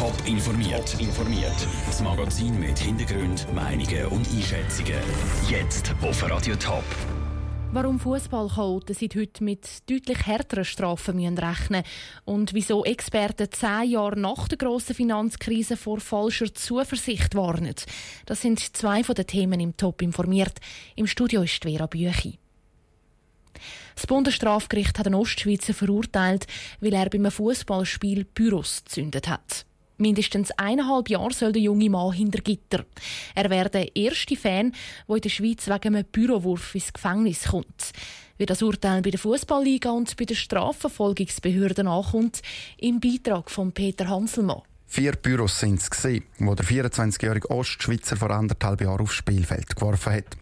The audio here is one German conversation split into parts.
Top informiert. informiert. Das Magazin mit Hintergrund, Meinungen und Einschätzungen. Jetzt auf Radio Top. Warum Fußballchaoten seit heute mit deutlich härteren Strafen müssen rechnen und wieso Experten zehn Jahre nach der grossen Finanzkrise vor falscher Zuversicht warnen. Das sind zwei von den Themen im Top informiert. Im Studio ist Vera Büchi. Das Bundesstrafgericht hat einen Ostschweizer verurteilt, weil er beim Fußballspiel Büros gezündet hat. Mindestens eineinhalb Jahre soll der junge Mann hinter Gitter. Er wäre der erste Fan, der in der Schweiz wegen einem Bürowurf ins Gefängnis kommt. Wie das Urteil bei der Fußballliga und bei den Strafverfolgungsbehörden ankommt, im Beitrag von Peter Hanselmann. Vier Büros sind es, wo der 24-jährige Ostschweizer vor anderthalb Jahren aufs Spielfeld geworfen hat.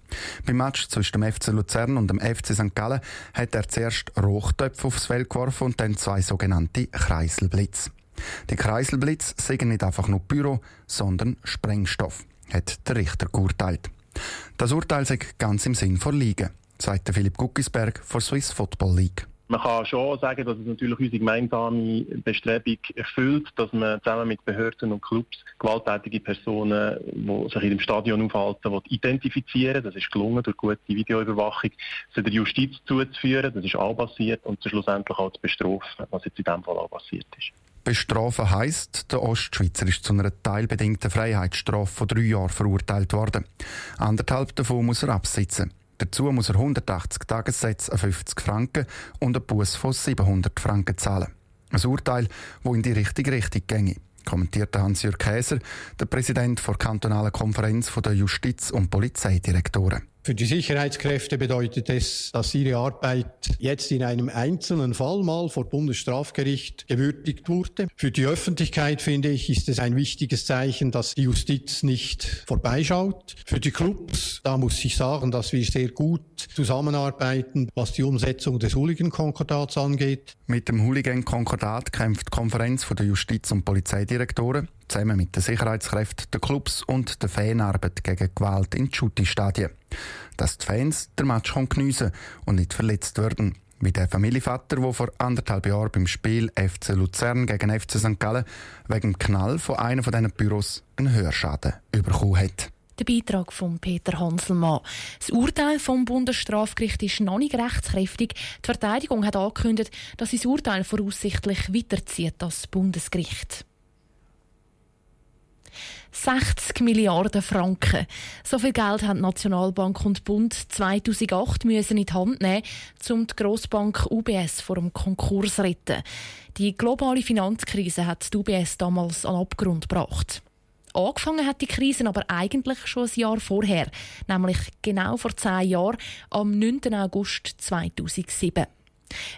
Beim Match zwischen dem FC Luzern und dem FC St. Gallen hat er zuerst Rochtöpfe aufs Feld geworfen und dann zwei sogenannte Kreiselblitz. Die Kreiselblitz sind nicht einfach nur Büro, sondern Sprengstoff, hat der Richter geurteilt. Das Urteil ist ganz im Sinn von Liga, sagt Philipp Guckisberg von Swiss Football League. Man kann schon sagen, dass es natürlich unsere gemeinsame Bestrebung erfüllt, dass man zusammen mit Behörden und Clubs gewalttätige Personen, die sich in dem Stadion aufhalten, identifizieren Das ist gelungen durch gute Videoüberwachung, sie der Justiz zuzuführen. Das ist auch passiert und schlussendlich auch zu bestrafen, was jetzt in diesem Fall auch passiert ist. Bestrafen heisst, der Ostschweizer ist zu einer teilbedingten Freiheitsstrafe von drei Jahren verurteilt worden. Anderthalb davon muss er absitzen. Dazu muss er 180 Tagessätze an 50 Franken und einen Bus von 700 Franken zahlen. Ein Urteil, das in die richtige Richtung ginge, kommentierte Hans-Jürg Käser, der Präsident der kantonalen Konferenz der Justiz- und Polizeidirektoren. Für die Sicherheitskräfte bedeutet es, dass ihre Arbeit jetzt in einem einzelnen Fall mal vor Bundesstrafgericht gewürdigt wurde. Für die Öffentlichkeit, finde ich, ist es ein wichtiges Zeichen, dass die Justiz nicht vorbeischaut. Für die Clubs, da muss ich sagen, dass wir sehr gut zusammenarbeiten, was die Umsetzung des Hooligan-Konkordats angeht. Mit dem Hooligan-Konkordat kämpft die Konferenz der Justiz- und Polizeidirektoren zusammen mit den Sicherheitskräften, den Clubs und der Fanarbeit gegen Gewalt in Schutti-Stadien. Dass die Fans den Match geniessen und nicht verletzt werden. Wie der Familienvater, der vor anderthalb Jahren beim Spiel FC Luzern gegen FC St. Gallen wegen dem Knall von einem von diesen Büros einen Hörschaden bekommen hat. Der Beitrag von Peter Hanselmann. Das Urteil vom Bundesstrafgericht ist noch nicht rechtskräftig. Die Verteidigung hat angekündigt, dass sie das Urteil voraussichtlich weiterzieht als Bundesgericht. 60 Milliarden Franken. So viel Geld haben Nationalbank und Bund 2008 müssen in die Hand nehmen, um die Grossbank UBS vor dem Konkurs zu retten. Die globale Finanzkrise hat die UBS damals an Abgrund gebracht. Angefangen hat die Krise aber eigentlich schon ein Jahr vorher, nämlich genau vor zehn Jahren, am 9. August 2007.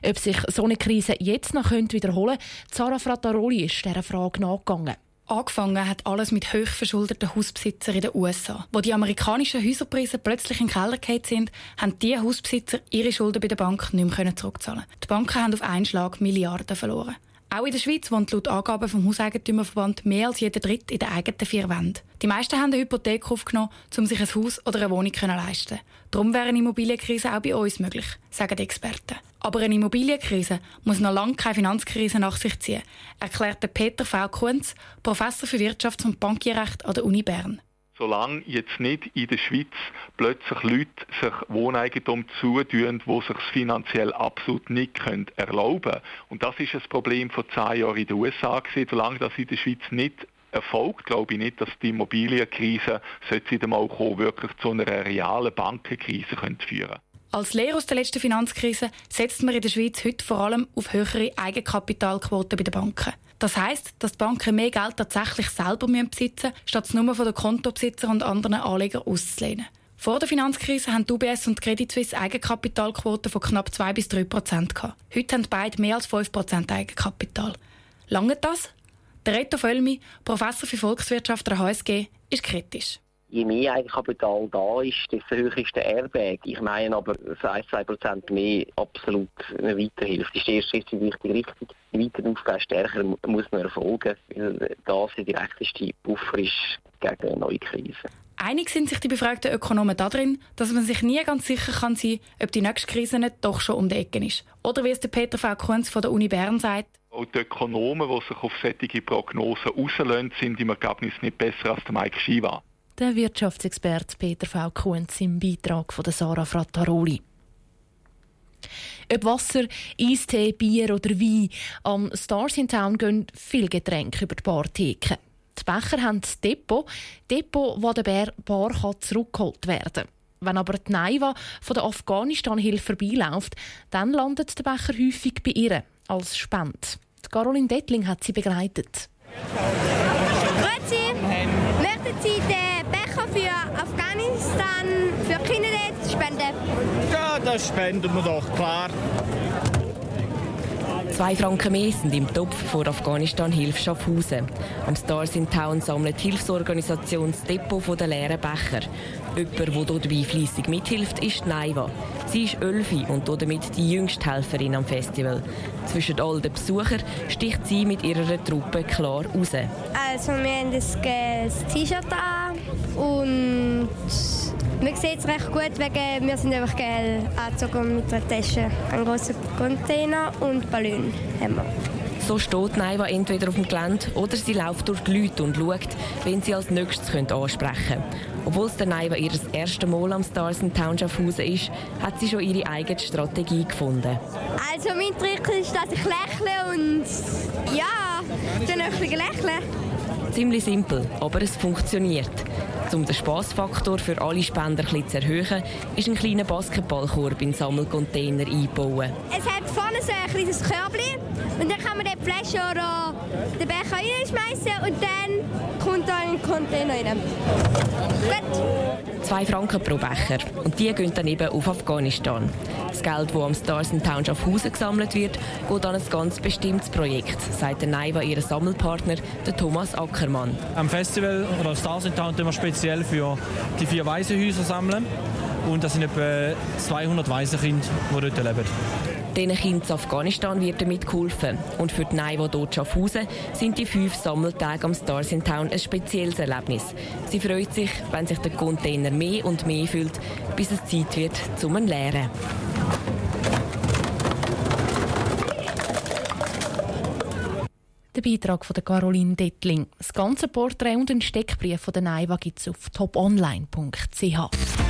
Ob sich so eine Krise jetzt noch wiederholen könnte, Zara Frattaroli ist dieser Frage nachgegangen. Angefangen hat alles mit hochverschuldeten Hausbesitzern in den USA. Wo die amerikanischen Häuserpreise plötzlich in den Keller gefallen sind, haben diese Hausbesitzer ihre Schulden bei der Bank nicht mehr zurückzahlen. Die Banken haben auf einen Schlag Milliarden verloren. Auch in der Schweiz wohnt laut Angaben vom Hauseigentümerverband mehr als jeder Dritt in den eigenen vier Wänden. Die meisten haben eine Hypothek aufgenommen, um sich ein Haus oder eine Wohnung zu leisten. Darum wäre eine Immobilienkrise auch bei uns möglich, sagen die Experten. Aber eine Immobilienkrise muss noch lange keine Finanzkrise nach sich ziehen, erklärte Peter V. Kunz, Professor für Wirtschafts- und Bankierrecht an der Uni Bern solange jetzt nicht in der Schweiz plötzlich Leute sich Wohneigentum zutun, die sich finanziell absolut nicht können erlauben können. Und das ist das Problem von zehn Jahren in den USA gewesen. Solange das in der Schweiz nicht erfolgt, glaube ich nicht, dass die Immobilienkrise, sollte sie mal kommen, wirklich zu einer realen Bankenkrise könnte führen als Lehre aus der letzten Finanzkrise setzt man in der Schweiz heute vor allem auf höhere Eigenkapitalquoten bei den Banken. Das heißt, dass die Banken mehr Geld tatsächlich selber besitzen müssen, statt es nur von den Kontobesitzern und anderen Anlegern auszulehnen. Vor der Finanzkrise haben die UBS und Credit Suisse Eigenkapitalquoten von knapp 2 bis 3 Prozent Heute haben beide mehr als 5 Prozent Eigenkapital. Lange das? Der Reto Völmi, Professor für Volkswirtschaft der HSG, ist kritisch je mehr Eigenkapital da ist, desto höher ist der Airbag. Ich meine aber, 1, 2 Prozent mehr absolut eine Weiterhilfe. Das ist der erste Schritt in die richtige Richtung. Die weiteren Aufgaben stärker muss man erfolgen, weil das der direkteste Buffer ist gegen eine neue Krise. Einig sind sich die befragten Ökonomen darin, dass man sich nie ganz sicher kann sein ob die nächste Krise nicht doch schon um die Ecke ist. Oder wie es der Peter V. Kunz von der Uni Bern sagt, Auch die Ökonomen, die sich auf solche Prognosen auslösen, sind im Ergebnis nicht besser als der Mike Shiva. Der Wirtschaftsexperte Peter V. Kunz im Beitrag von Sarah Frattaroli. Ob Wasser, Eistee, Bier oder Wein, am Stars in Town gehen viele Getränke über die Bartheke. Die Becher haben das Depot, Depot, wo der Bar zurückgeholt werden kann. Wenn aber die Naiva von der Afghanistan-Hilfe vorbeiläuft, dann landet der Becher häufig bei ihr als Spende. Caroline Dettling hat sie begleitet. Grüezi! Möchten Sie den Afghanistan, für Kinder spenden? Ja, das spenden wir doch, klar. Zwei Franken mehr sind im Topf vor Afghanistan Hilfe Schaffhausen. Am Stars in Town sammelt die Hilfsorganisation das Depot der leeren Becher. Jemand, der hier dabei fleissig mithilft, ist Naiva. Sie ist Ölfi und damit die jüngste Helferin am Festival. Zwischen all den Besuchern sticht sie mit ihrer Truppe klar raus. Also wir haben ein T-Shirt an und man sieht es recht gut, wegen wir sind einfach geil angezogen mit einer Tasche. Einen großen Container und Ballon haben wir. So steht Naiva entweder auf dem Gelände oder sie läuft durch die Leute und schaut, wen sie als nächstes ansprechen können. Obwohl es der Naiva ihr erstes Mal am Stars in Town Schaffhausen ist, hat sie schon ihre eigene Strategie gefunden. Also mein Trick ist, dass ich lächle und ja, dann ein bisschen lächeln. Ziemlich simpel, aber es funktioniert. Um den Spaßfaktor für alle Spender zu erhöhen, ist ein kleiner Basketballkorb in Sammelcontainer eingebaut. Es hat vorne so ein kleines Körbchen und dann kann man die Flasche oder den Becher reinschmeißen und dann kommt rein. Gut. Zwei Franken pro Becher und die gehen dann eben auf Afghanistan. Das Geld, das am Stars in Town Schaffhausen gesammelt wird, geht an ein ganz bestimmtes Projekt, sagt der Naiva ihr Sammelpartner, der Thomas Ackermann. Am Festival oder Stars in Town wir speziell für die vier Waisenhäuser sammeln und das sind etwa 200 Waisenkinder, die dort leben. Diesen Kindern in Afghanistan wird damit geholfen. Und für die Naivo dort Schaffhausen sind die fünf Sammeltage am Stars in Town ein spezielles Erlebnis. Sie freut sich, wenn sich der Container mehr und mehr füllt, bis es Zeit wird zum Leeren. Der Beitrag von Caroline Dettling. Das ganze Porträt und den Steckbrief von der Naiva gibt es auf toponline.ch.